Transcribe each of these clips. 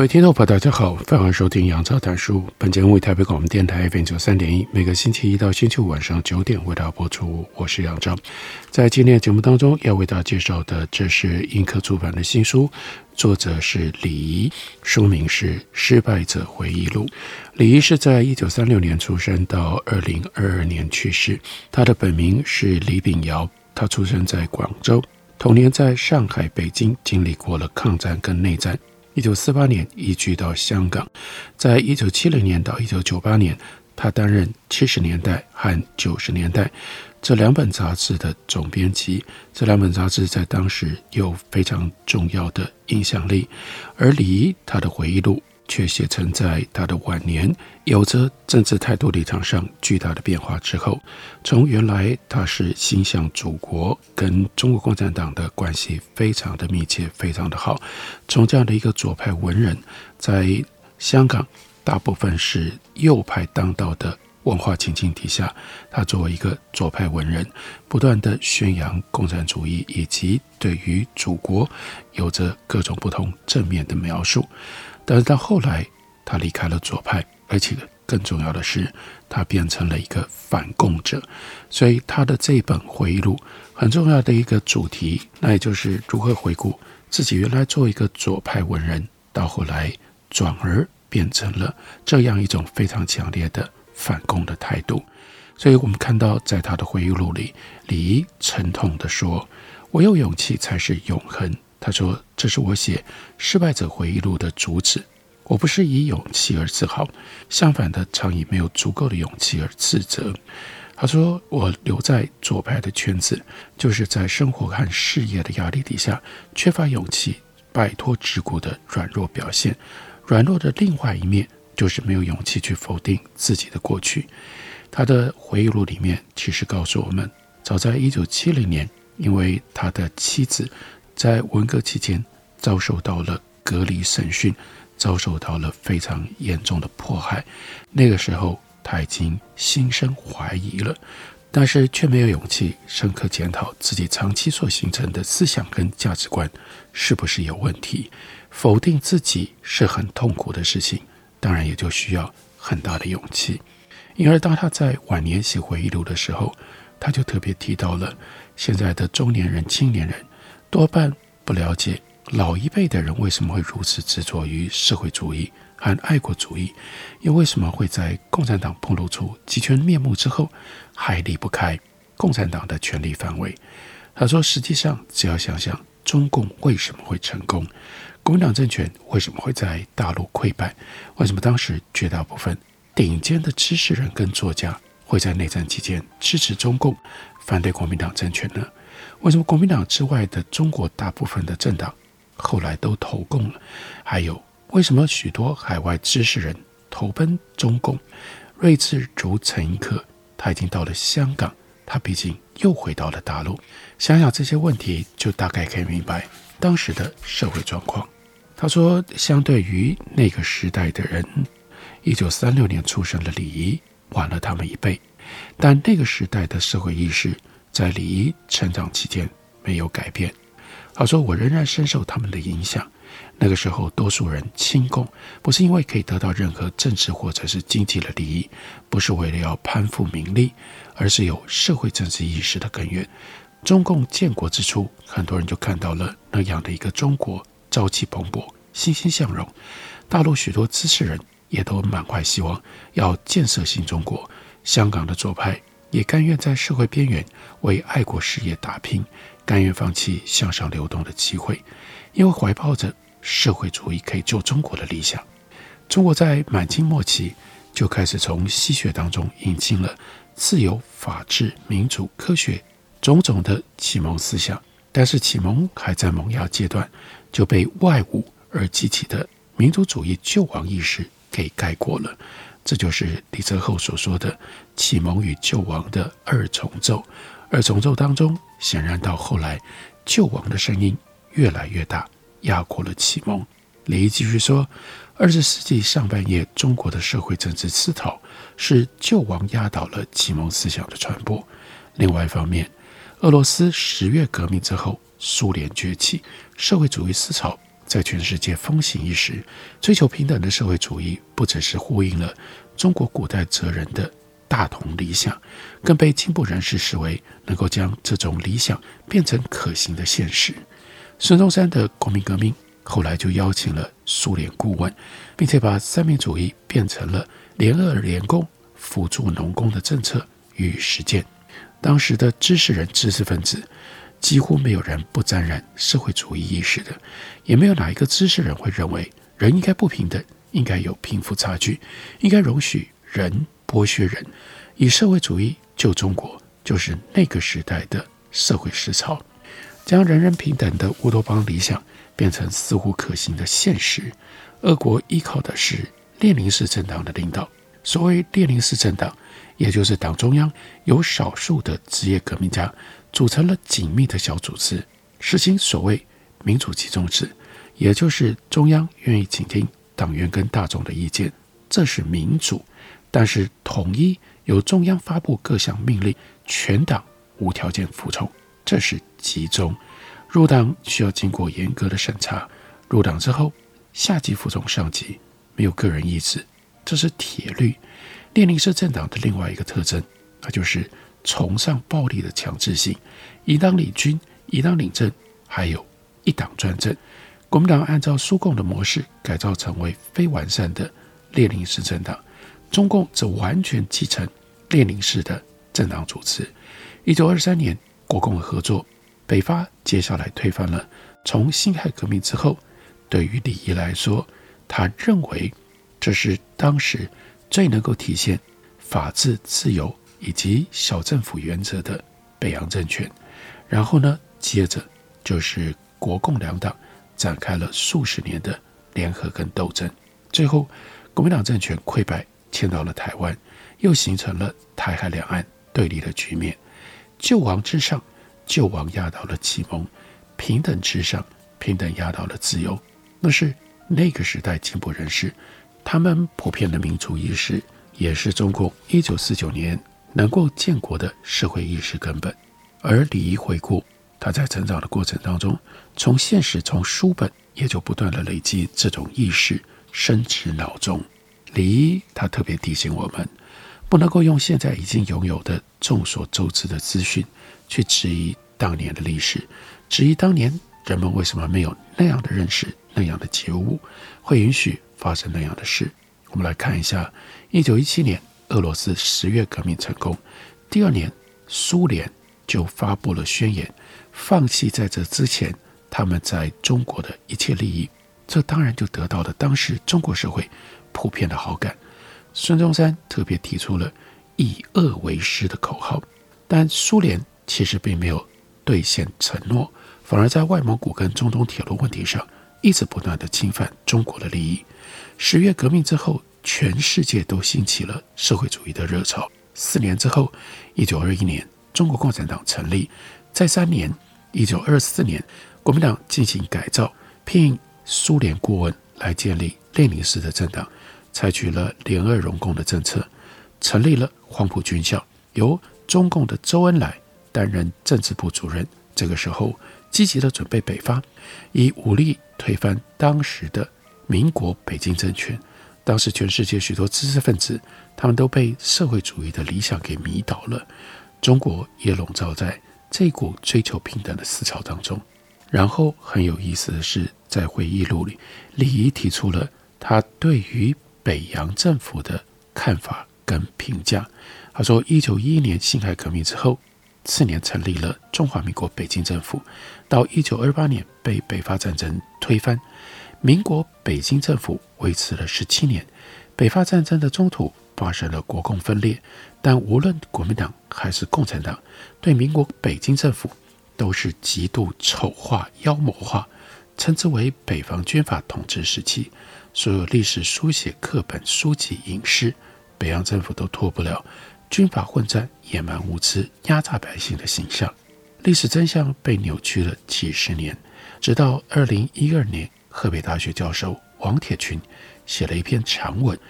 各位听众朋友，大家好，欢迎收听杨照谈书。本节目为台北广播电台 FM 九三点一，每个星期一到星期五晚上九点为大家播出。我是杨照，在今天的节目当中要为大家介绍的，这是印刻出版的新书，作者是李怡，书名是《失败者回忆录》。李怡是在一九三六年出生，到二零二二年去世。他的本名是李炳尧，他出生在广州，童年在上海、北京经历过了抗战跟内战。一九四八年移居到香港，在一九七零年到一九九八年，他担任七十年代和九十年代这两本杂志的总编辑。这两本杂志在当时有非常重要的影响力，而李一他的回忆录。却写成在他的晚年，有着政治态度立场上巨大的变化之后，从原来他是心向祖国，跟中国共产党的关系非常的密切，非常的好，从这样的一个左派文人，在香港大部分是右派当道的文化情境底下，他作为一个左派文人，不断地宣扬共产主义，以及对于祖国有着各种不同正面的描述。但是到后来，他离开了左派，而且更重要的是，他变成了一个反共者。所以他的这本回忆录很重要的一个主题，那也就是如何回顾自己原来做一个左派文人，到后来转而变成了这样一种非常强烈的反共的态度。所以我们看到，在他的回忆录里，李怡沉痛地说：“唯有勇气才是永恒。”他说：“这是我写《失败者回忆录》的主旨。我不是以勇气而自豪，相反的，常以没有足够的勇气而自责。”他说：“我留在左派的圈子，就是在生活和事业的压力底下，缺乏勇气，摆脱桎梏的软弱表现。软弱的另外一面，就是没有勇气去否定自己的过去。”他的回忆录里面其实告诉我们，早在一九七零年，因为他的妻子。在文革期间，遭受到了隔离审讯，遭受到了非常严重的迫害。那个时候，他已经心生怀疑了，但是却没有勇气深刻检讨自己长期所形成的思想跟价值观是不是有问题。否定自己是很痛苦的事情，当然也就需要很大的勇气。因而，当他在晚年写回忆录的时候，他就特别提到了现在的中年人、青年人。多半不了解老一辈的人为什么会如此执着于社会主义和爱国主义，又为什么会在共产党暴露出极权面目之后，还离不开共产党的权力范围？他说：“实际上，只要想想中共为什么会成功，国民党政权为什么会在大陆溃败，为什么当时绝大部分顶尖的知识人跟作家会在内战期间支持中共，反对国民党政权呢？”为什么国民党之外的中国大部分的政党后来都投共了？还有为什么许多海外知识人投奔中共？睿智如陈寅恪，他已经到了香港，他毕竟又回到了大陆。想想这些问题，就大概可以明白当时的社会状况。他说，相对于那个时代的人，一九三六年出生的李怡晚了他们一辈，但那个时代的社会意识。在李一成长期间没有改变。他说：“我仍然深受他们的影响。那个时候，多数人亲共，不是因为可以得到任何政治或者是经济的利益，不是为了要攀附名利，而是有社会政治意识的根源。中共建国之初，很多人就看到了那样的一个中国，朝气蓬勃，欣欣向荣。大陆许多知识人也都满怀希望，要建设新中国。香港的左派。”也甘愿在社会边缘为爱国事业打拼，甘愿放弃向上流动的机会，因为怀抱着社会主义可以救中国的理想。中国在满清末期就开始从西学当中引进了自由、法治、民主、科学种种的启蒙思想，但是启蒙还在萌芽阶段，就被外侮而激起的民族主义救亡意识给盖过了。这就是李泽厚所说的启蒙与救亡的二重奏。二重奏当中，显然到后来，救亡的声音越来越大，压过了启蒙。李继续说，二十世纪上半叶，中国的社会政治思潮是救亡压倒了启蒙思想的传播。另外一方面，俄罗斯十月革命之后，苏联崛起，社会主义思潮在全世界风行一时。追求平等的社会主义，不只是呼应了中国古代哲人的大同理想，更被进步人士视为能够将这种理想变成可行的现实。孙中山的国民革命后来就邀请了苏联顾问，并且把三民主义变成了联俄联共辅助农工的政策与实践。当时的知识人、知识分子几乎没有人不沾染社会主义意识的，也没有哪一个知识人会认为人应该不平等，应该有贫富差距，应该容许人剥削人。以社会主义救中国，就是那个时代的社会思潮，将人人平等的乌托邦理想变成似乎可行的现实。俄国依靠的是列宁式政党的领导。所谓列宁式政党，也就是党中央由少数的职业革命家组成了紧密的小组织，实行所谓民主集中制，也就是中央愿意倾听党员跟大众的意见，这是民主。但是统一由中央发布各项命令，全党无条件服从，这是集中。入党需要经过严格的审查，入党之后下级服从上级，没有个人意志。这是铁律。列宁式政党的另外一个特征，那就是崇尚暴力的强制性，一党领军，一党领政，还有一党专政。国民党按照苏共的模式改造成为非完善的列宁式政党，中共则完全继承列宁式的政党组织。一九二三年，国共合作，北伐接下来推翻了。从辛亥革命之后，对于李仪来说，他认为。这是当时最能够体现法治、自由以及小政府原则的北洋政权。然后呢，接着就是国共两党展开了数十年的联合跟斗争。最后，国民党政权溃败，迁到了台湾，又形成了台海两岸对立的局面。救亡之上，救亡压倒了启蒙；平等之上，平等压倒了自由。那是那个时代进步人士。他们普遍的民族意识，也是中共一九四九年能够建国的社会意识根本。而李仪回顾他在成长的过程当中，从现实、从书本，也就不断地累积这种意识，深植脑中。李仪他特别提醒我们，不能够用现在已经拥有的众所周知的资讯，去质疑当年的历史，质疑当年人们为什么没有那样的认识、那样的觉悟，会允许。发生那样的事，我们来看一下：一九一七年，俄罗斯十月革命成功，第二年，苏联就发布了宣言，放弃在这之前他们在中国的一切利益。这当然就得到了当时中国社会普遍的好感。孙中山特别提出了以俄为师的口号，但苏联其实并没有兑现承诺，反而在外蒙古跟中东铁路问题上一直不断地侵犯中国的利益。十月革命之后，全世界都兴起了社会主义的热潮。四年之后，一九二一年，中国共产党成立。再三年，一九二四年，国民党进行改造，聘苏联顾问来建立列宁式的政党，采取了联俄容共的政策，成立了黄埔军校，由中共的周恩来担任政治部主任。这个时候，积极的准备北伐，以武力推翻当时的。民国北京政权，当时全世界许多知识分子，他们都被社会主义的理想给迷倒了。中国也笼罩在这股追求平等的思潮当中。然后很有意思的是，在回忆录里，李仪提出了他对于北洋政府的看法跟评价。他说，一九一一年辛亥革命之后，次年成立了中华民国北京政府，到一九二八年被北伐战争推翻。民国北京政府维持了十七年，北伐战争的中途发生了国共分裂，但无论国民党还是共产党，对民国北京政府都是极度丑化、妖魔化，称之为北方军阀统治时期。所有历史书写课本、书籍、影视，北洋政府都脱不了军阀混战、野蛮无知、压榨百姓的形象。历史真相被扭曲了几十年，直到二零一二年，河北大学教授王铁群写了一篇长文，《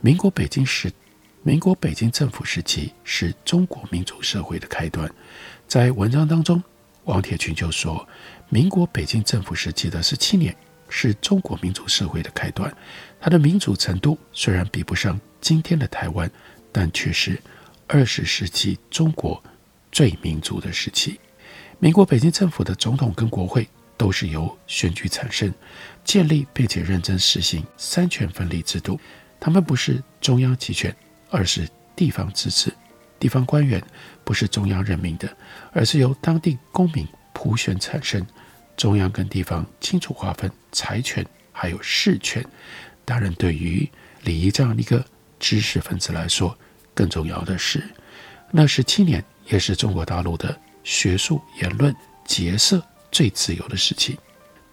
民国北京时，民国北京政府时期是中国民主社会的开端》。在文章当中，王铁群就说，民国北京政府时期的十七年。是中国民主社会的开端，它的民主程度虽然比不上今天的台湾，但却是二十世纪中国最民主的时期。民国北京政府的总统跟国会都是由选举产生、建立并且认真实行三权分立制度。他们不是中央集权，而是地方自治。地方官员不是中央任命的，而是由当地公民普选产生。中央跟地方清楚划分财权，还有事权。当然，对于李仪这样一个知识分子来说，更重要的是，那十七年也是中国大陆的学术言论结社最自由的时期。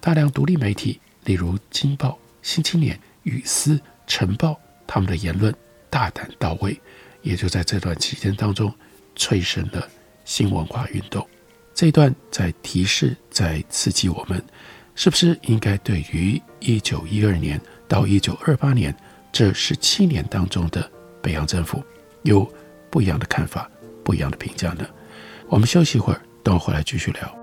大量独立媒体，例如《京报》《新青年》《语丝》《晨报》，他们的言论大胆到位，也就在这段期间当中催生了新文化运动。这一段在提示，在刺激我们，是不是应该对于一九一二年到一九二八年这十七年当中的北洋政府有不一样的看法、不一样的评价呢？我们休息一会儿，等我回来继续聊。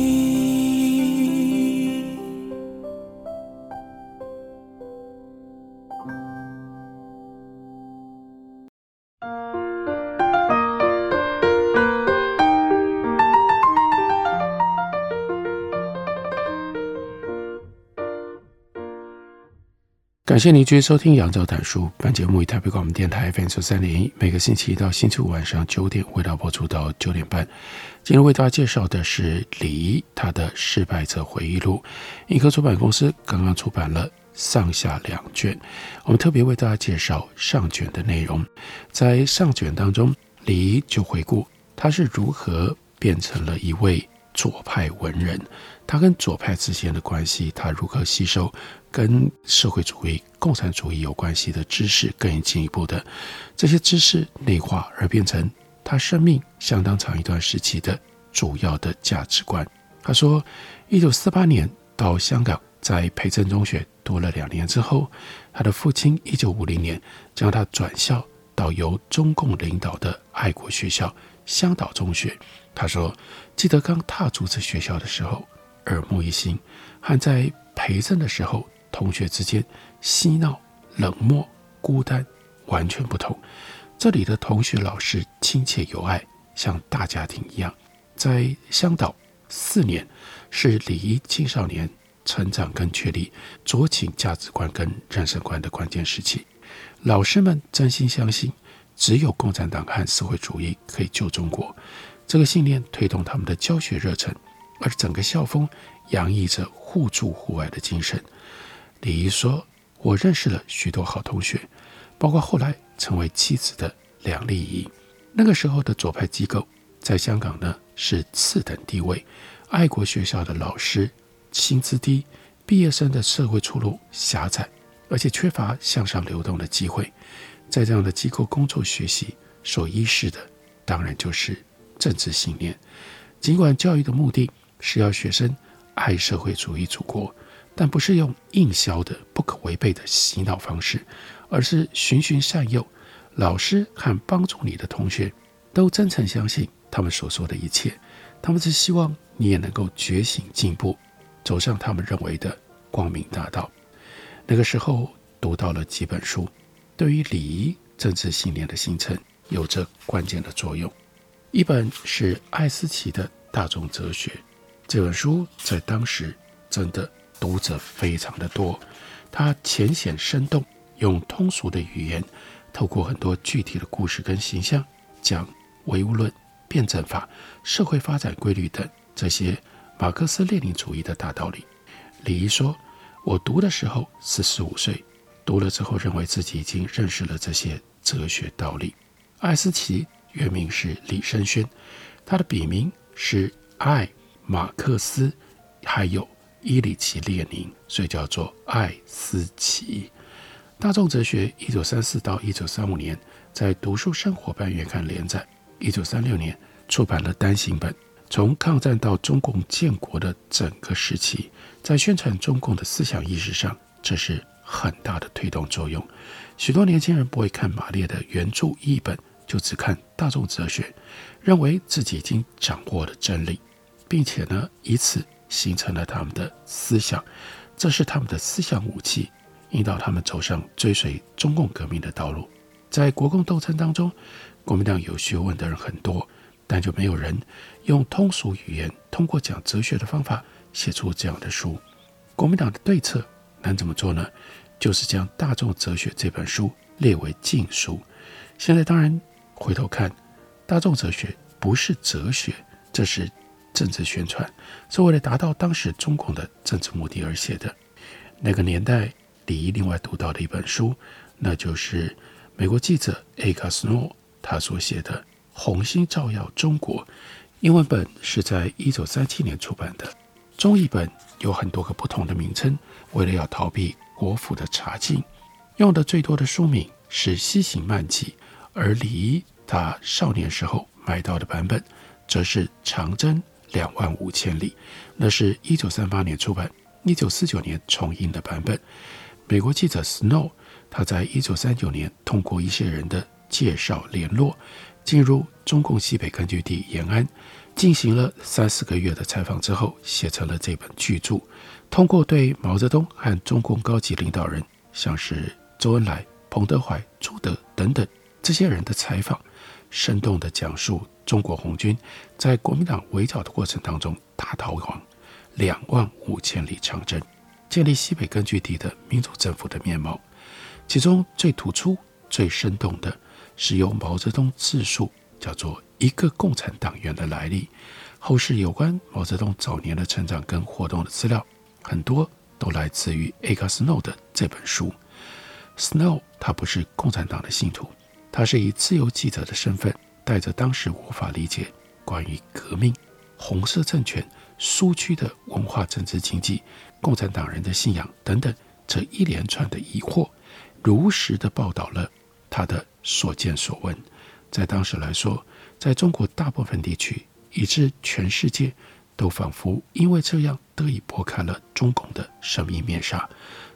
感谢您继续收听《杨照谈书》。本节目以台北广播电台 FM 九三点一，每个星期一到星期五晚上九点，为大家播出到九点半。今天为大家介绍的是李仪他的失败者回忆录。印刻出版公司刚刚出版了上下两卷。我们特别为大家介绍上卷的内容。在上卷当中，李仪就回顾他是如何变成了一位左派文人，他跟左派之间的关系，他如何吸收。跟社会主义、共产主义有关系的知识，更进一步的这些知识内化，而变成他生命相当长一段时期的主要的价值观。他说，一九四八年到香港，在培正中学读了两年之后，他的父亲一九五零年将他转校到由中共领导的爱国学校香岛中学。他说，记得刚踏足这学校的时候，耳目一新，还在培正的时候。同学之间嬉闹、冷漠、孤单，完全不同。这里的同学、老师亲切有爱，像大家庭一样。在香岛四年，是李仪青少年成长跟确立酌情价值观跟人生观的关键时期。老师们真心相信，只有共产党和社会主义可以救中国。这个信念推动他们的教学热忱，而整个校风洋溢着互助互爱的精神。李仪说：“我认识了许多好同学，包括后来成为妻子的梁丽仪。那个时候的左派机构在香港呢是次等地位，爱国学校的老师薪资低，毕业生的社会出路狭窄，而且缺乏向上流动的机会。在这样的机构工作学习，所依恃的当然就是政治信念。尽管教育的目的是要学生爱社会主义祖国。”但不是用硬销的不可违背的洗脑方式，而是循循善诱。老师和帮助你的同学都真诚相信他们所说的一切，他们只希望你也能够觉醒进步，走上他们认为的光明大道。那个时候读到了几本书，对于礼仪政治信念的形成有着关键的作用。一本是艾思奇的《大众哲学》，这本书在当时真的。读者非常的多，他浅显生动，用通俗的语言，透过很多具体的故事跟形象，讲唯物论、辩证法、社会发展规律等这些马克思列宁主义的大道理。李仪说：“我读的时候四十五岁，读了之后认为自己已经认识了这些哲学道理。”艾思奇原名是李生轩，他的笔名是艾马克思，还有。伊里奇列宁，所以叫做艾思奇。大众哲学，一九三四到一九三五年在读书生活》半月刊连载，一九三六年出版了单行本。从抗战到中共建国的整个时期，在宣传中共的思想意识上，这是很大的推动作用。许多年轻人不会看马列的原著译本，就只看大众哲学，认为自己已经掌握了真理，并且呢，以此。形成了他们的思想，这是他们的思想武器，引导他们走上追随中共革命的道路。在国共斗争当中，国民党有学问的人很多，但就没有人用通俗语言，通过讲哲学的方法写出这样的书。国民党的对策能怎么做呢？就是将《大众哲学》这本书列为禁书。现在当然回头看，《大众哲学》不是哲学，这是。政治宣传是为了达到当时中共的政治目的而写的。那个年代，李仪另外读到的一本书，那就是美国记者艾卡斯诺他所写的《红星照耀中国》。英文本是在一九三七年出版的，中译本有很多个不同的名称，为了要逃避国府的查禁，用的最多的书名是《西行漫记》，而李仪他少年时候买到的版本，则是《长征》。两万五千里，那是一九三八年出版，一九四九年重印的版本。美国记者 Snow，他在一九三九年通过一些人的介绍联络，进入中共西北根据地延安，进行了三四个月的采访之后，写成了这本巨著。通过对毛泽东和中共高级领导人，像是周恩来、彭德怀、朱德等等这些人的采访，生动地讲述。中国红军在国民党围剿的过程当中大逃亡，两万五千里长征，建立西北根据地的民主政府的面貌。其中最突出、最生动的是由毛泽东自述，叫做“一个共产党员的来历”。后世有关毛泽东早年的成长跟活动的资料，很多都来自于艾卡斯诺的这本书。Snow 他不是共产党的信徒，他是以自由记者的身份。带着当时无法理解关于革命、红色政权、苏区的文化、政治、经济、共产党人的信仰等等这一连串的疑惑，如实的报道了他的所见所闻。在当时来说，在中国大部分地区，以致全世界都仿佛因为这样得以拨开了中共的神秘面纱，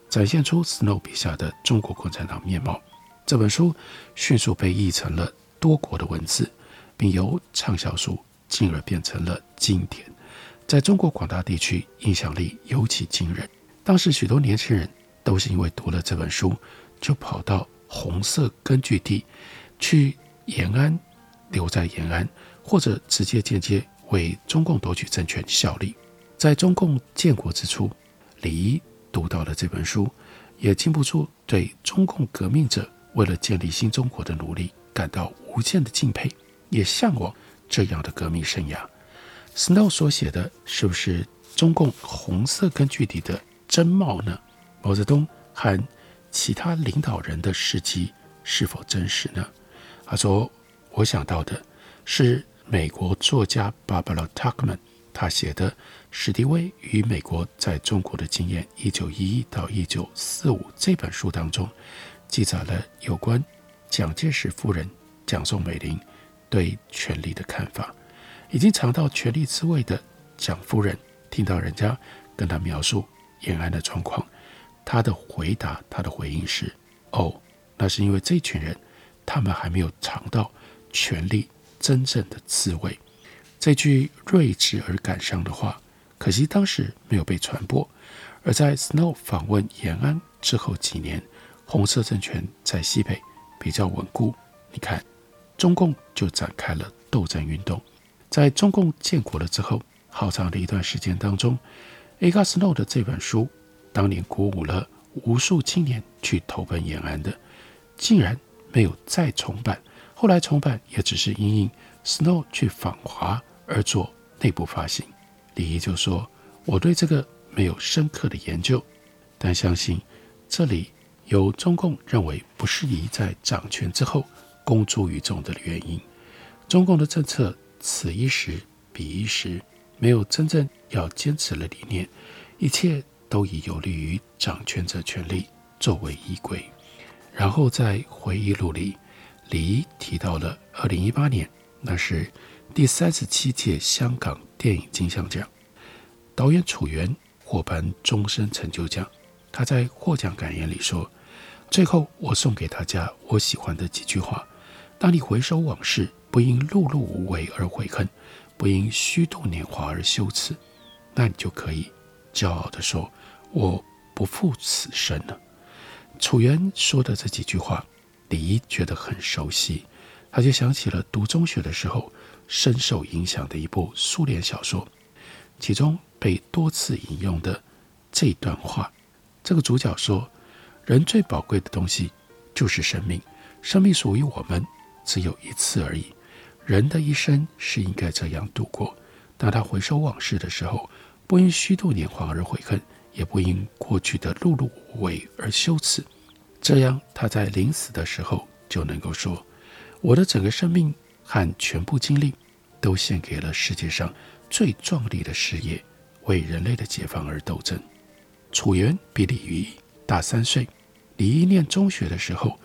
展现出 Snow 笔下的中国共产党面貌。这本书迅速被译成了。多国的文字，并由畅销书进而变成了经典，在中国广大地区影响力尤其惊人。当时许多年轻人都是因为读了这本书，就跑到红色根据地去延安，留在延安，或者直接间接为中共夺取政权效力。在中共建国之初，李一读到了这本书，也禁不住对中共革命者为了建立新中国的努力。感到无限的敬佩，也向往这样的革命生涯。Snow 所写的是不是中共红色根据地的真貌呢？毛泽东和其他领导人的事迹是否真实呢？他说：“我想到的是美国作家 Barbara Tuchman 他写的《史迪威与美国在中国的经验（一九一一到一九四五）》这本书当中，记载了有关蒋介石夫人蒋宋美龄对权力的看法。已经尝到权力滋味的蒋夫人，听到人家跟他描述延安的状况，他的回答，他的回应是：“哦，那是因为这群人。”他们还没有尝到权力真正的滋味。这句睿智而感伤的话，可惜当时没有被传播。而在 Snow 访问延安之后几年，红色政权在西北比较稳固。你看，中共就展开了斗争运动。在中共建国了之后，好长的一段时间当中，Edgar Snow 的这本书当年鼓舞了无数青年去投奔延安的，竟然。没有再重版，后来重版也只是因应 Snow 去访华而做内部发行。李仪就说：“我对这个没有深刻的研究，但相信这里有中共认为不适宜在掌权之后公诸于众的原因。中共的政策此一时彼一时，没有真正要坚持的理念，一切都以有利于掌权者权力作为依归。”然后在回忆录里，李仪提到了二零一八年，那是第三十七届香港电影金像奖，导演楚原获颁终身成就奖。他在获奖感言里说：“最后，我送给大家我喜欢的几句话：当你回首往事，不因碌碌无为而悔恨，不因虚度年华而羞耻，那你就可以骄傲地说：我不负此生了。”楚原说的这几句话，李一觉得很熟悉，他就想起了读中学的时候深受影响的一部苏联小说，其中被多次引用的这段话。这个主角说：“人最宝贵的东西就是生命，生命属于我们只有一次而已。人的一生是应该这样度过。当他回首往事的时候，不因虚度年华而悔恨。”也不因过去的碌碌无为而羞耻，这样他在临死的时候就能够说：“我的整个生命和全部精力都献给了世界上最壮丽的事业，为人类的解放而斗争。”楚原比李仪大三岁，李一念中学的时候，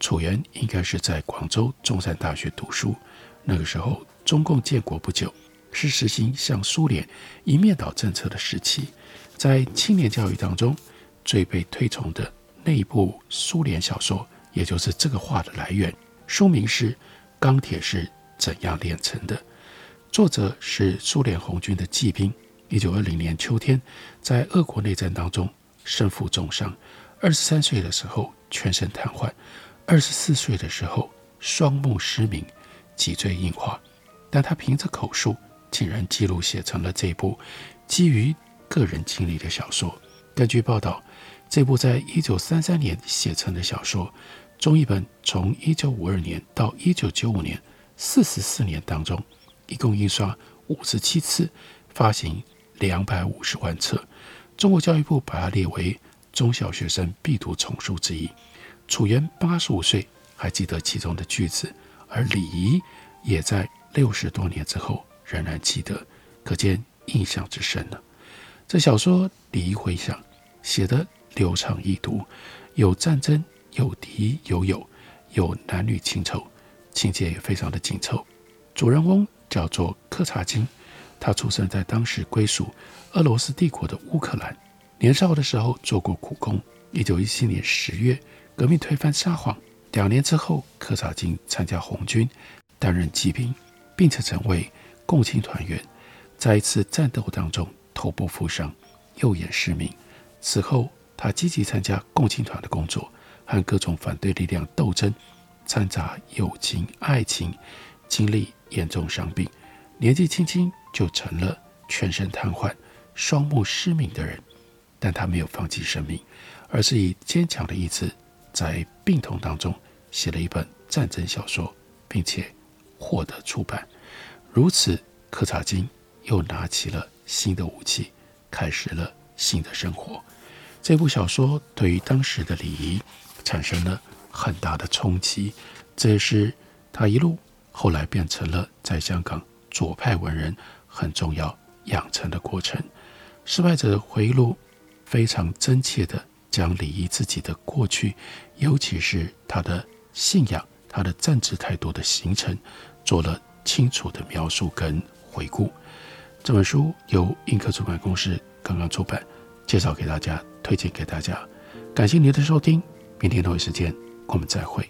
楚原应该是在广州中山大学读书。那个时候，中共建国不久，是实行向苏联一面倒政策的时期。在青年教育当中，最被推崇的那一部苏联小说，也就是这个话的来源，书名是《钢铁是怎样炼成的》，作者是苏联红军的骑兵。一九二零年秋天，在俄国内战当中身负重伤，二十三岁的时候全身瘫痪，二十四岁的时候双目失明，脊椎硬化，但他凭着口述，竟然记录写成了这部基于。个人经历的小说。根据报道，这部在一九三三年写成的小说，中译本从一九五二年到一九九五年四十四年当中，一共印刷五十七次，发行两百五十万册。中国教育部把它列为中小学生必读丛书之一。楚原八十五岁还记得其中的句子，而李仪也在六十多年之后仍然记得，可见印象之深了。这小说李仪回想写得流畅易读，有战争，有敌，有友，有男女情仇，情节也非常的紧凑。主人翁叫做柯察金，他出生在当时归属俄罗斯帝国的乌克兰，年少的时候做过苦工。一九一七年十月，革命推翻沙皇，两年之后，柯察金参加红军，担任骑兵，并且成为共青团员，在一次战斗当中。头部负伤，右眼失明。此后，他积极参加共青团的工作，和各种反对力量斗争，掺杂友情、爱情，经历严重伤病，年纪轻轻就成了全身瘫痪、双目失明的人。但他没有放弃生命，而是以坚强的意志，在病痛当中写了一本战争小说，并且获得出版。如此，柯察金又拿起了新的武器，开始了新的生活。这部小说对于当时的礼仪产生了很大的冲击，这也是他一路后来变成了在香港左派文人很重要养成的过程。失败者的回忆录非常真切地将李毅自己的过去，尤其是他的信仰、他的政治态度的形成，做了清楚的描述跟回顾。这本书由印客出版公司刚刚出版，介绍给大家，推荐给大家。感谢您的收听，明天同一时间我们再会。